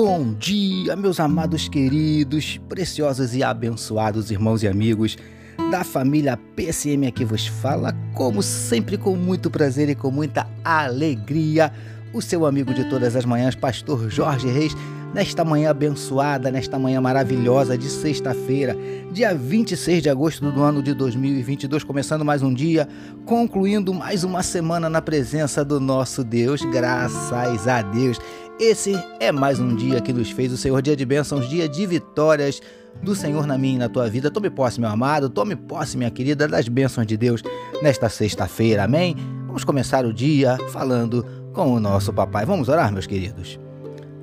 Bom dia, meus amados queridos, preciosos e abençoados irmãos e amigos da família PSM aqui vos fala, como sempre com muito prazer e com muita alegria, o seu amigo de todas as manhãs, pastor Jorge Reis, nesta manhã abençoada, nesta manhã maravilhosa de sexta-feira, dia 26 de agosto do ano de 2022, começando mais um dia, concluindo mais uma semana na presença do nosso Deus, graças a Deus. Esse é mais um dia que nos fez o Senhor, dia de bênçãos, dia de vitórias do Senhor na minha e na tua vida. Tome posse, meu amado, tome posse, minha querida, das bênçãos de Deus nesta sexta-feira, amém? Vamos começar o dia falando com o nosso papai. Vamos orar, meus queridos.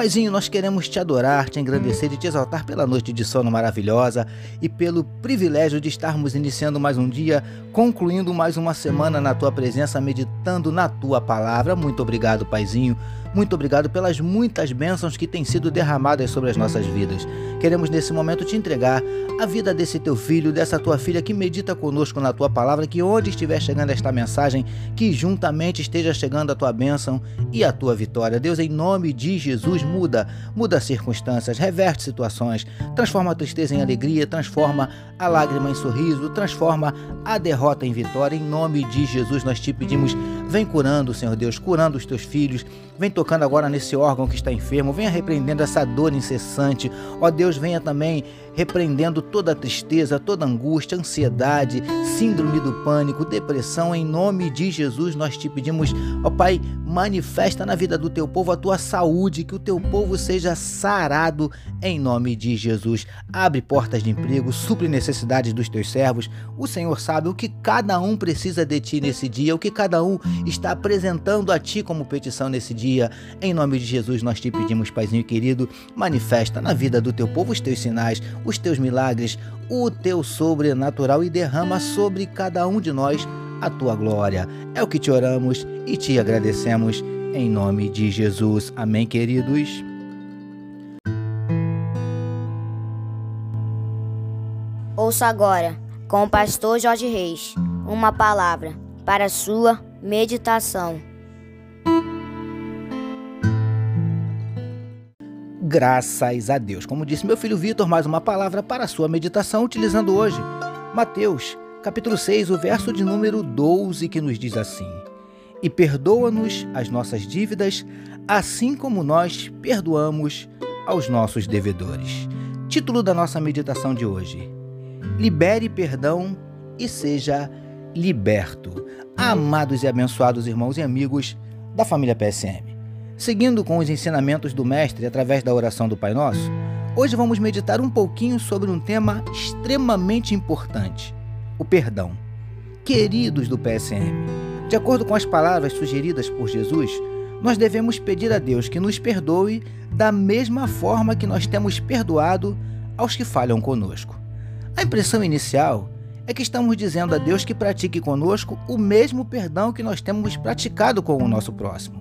Paizinho, nós queremos te adorar, te engrandecer e te exaltar pela noite de sono maravilhosa e pelo privilégio de estarmos iniciando mais um dia, concluindo mais uma semana na tua presença, meditando na tua palavra. Muito obrigado, Paizinho muito obrigado pelas muitas bênçãos que têm sido derramadas sobre as nossas vidas. Queremos nesse momento te entregar a vida desse teu filho, dessa tua filha que medita conosco na tua palavra, que onde estiver chegando esta mensagem, que juntamente esteja chegando a tua bênção e a tua vitória. Deus, em nome de Jesus, muda, muda circunstâncias, reverte situações, transforma a tristeza em alegria, transforma a lágrima em sorriso, transforma a derrota em vitória. Em nome de Jesus, nós te pedimos, vem curando, Senhor Deus, curando os teus filhos, vem tocando agora nesse órgão que está enfermo, venha repreendendo essa dor incessante. Ó Deus, venha também repreendendo toda tristeza, toda angústia, ansiedade, síndrome do pânico, depressão. Em nome de Jesus, nós te pedimos, ó Pai, manifesta na vida do teu povo a tua saúde, que o teu povo seja sarado em nome de Jesus. Abre portas de emprego, supre necessidades dos teus servos. O Senhor sabe o que cada um precisa de ti nesse dia, o que cada um está apresentando a ti como petição nesse dia. Em nome de Jesus, nós te pedimos, Paizinho querido, manifesta na vida do teu povo os teus sinais, os teus milagres, o teu sobrenatural e derrama sobre cada um de nós a tua glória. É o que te oramos e te agradecemos em nome de Jesus. Amém, queridos. Ouça agora, com o pastor Jorge Reis, uma palavra para sua meditação. Graças a Deus. Como disse meu filho Vitor, mais uma palavra para a sua meditação, utilizando hoje Mateus, capítulo 6, o verso de número 12, que nos diz assim: E perdoa-nos as nossas dívidas, assim como nós perdoamos aos nossos devedores. Título da nossa meditação de hoje: Libere perdão e seja liberto. Amados e abençoados irmãos e amigos da família PSM. Seguindo com os ensinamentos do Mestre através da oração do Pai Nosso, hoje vamos meditar um pouquinho sobre um tema extremamente importante: o perdão. Queridos do PSM, de acordo com as palavras sugeridas por Jesus, nós devemos pedir a Deus que nos perdoe da mesma forma que nós temos perdoado aos que falham conosco. A impressão inicial é que estamos dizendo a Deus que pratique conosco o mesmo perdão que nós temos praticado com o nosso próximo.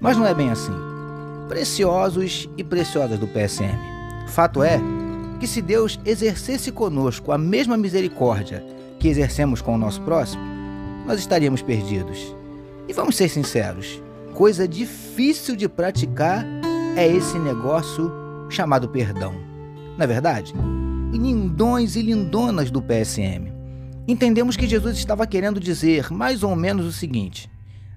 Mas não é bem assim. Preciosos e preciosas do PSM. Fato é que se Deus exercesse conosco a mesma misericórdia que exercemos com o nosso próximo, nós estaríamos perdidos. E vamos ser sinceros, coisa difícil de praticar é esse negócio chamado perdão. Na é verdade, lindões e lindonas do PSM, entendemos que Jesus estava querendo dizer mais ou menos o seguinte: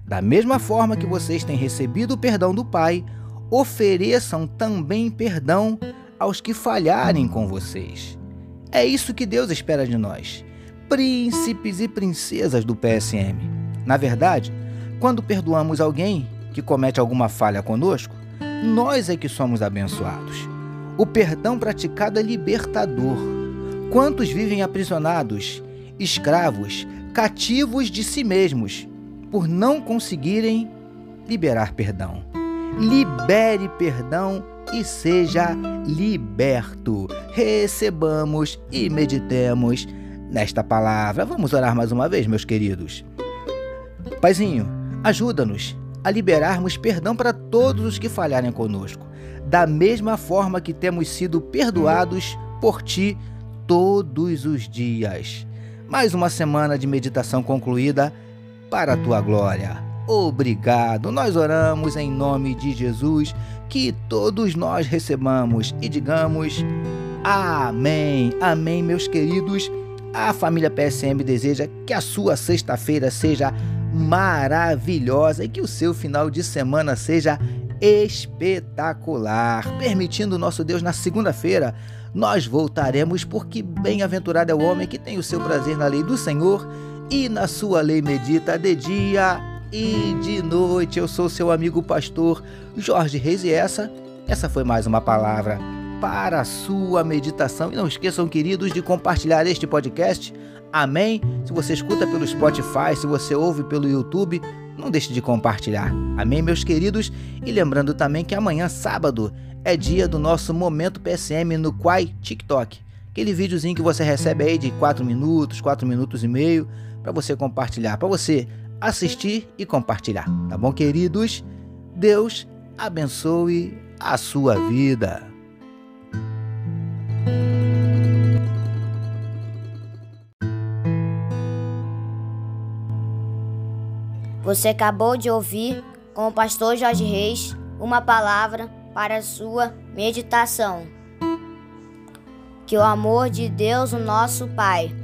da mesma forma que vocês têm recebido o perdão do Pai, ofereçam também perdão aos que falharem com vocês. É isso que Deus espera de nós, príncipes e princesas do PSM. Na verdade, quando perdoamos alguém que comete alguma falha conosco, nós é que somos abençoados. O perdão praticado é libertador. Quantos vivem aprisionados, escravos, cativos de si mesmos, por não conseguirem liberar perdão. Libere perdão e seja liberto. Recebamos e meditemos nesta palavra. Vamos orar mais uma vez, meus queridos. Paizinho, ajuda-nos a liberarmos perdão para todos os que falharem conosco, da mesma forma que temos sido perdoados por ti todos os dias. Mais uma semana de meditação concluída para a tua glória. obrigado. Nós oramos em nome de Jesus, que todos nós recebamos e digamos amém. Amém, meus queridos. A família PSM deseja que a sua sexta-feira seja maravilhosa e que o seu final de semana seja espetacular. Permitindo nosso Deus, na segunda-feira nós voltaremos, porque bem-aventurado é o homem que tem o seu prazer na lei do Senhor e na sua lei medita de dia e de noite. Eu sou seu amigo pastor Jorge Reis e essa, essa foi mais uma palavra para a sua meditação. E não esqueçam, queridos, de compartilhar este podcast. Amém? Se você escuta pelo Spotify, se você ouve pelo YouTube, não deixe de compartilhar. Amém, meus queridos? E lembrando também que amanhã, sábado, é dia do nosso Momento PSM no Quai TikTok. Aquele videozinho que você recebe aí de 4 minutos, 4 minutos e meio, para você compartilhar, para você assistir e compartilhar. Tá bom, queridos? Deus abençoe a sua vida. Você acabou de ouvir com o pastor Jorge Reis uma palavra para sua meditação. Que o amor de Deus, o nosso Pai,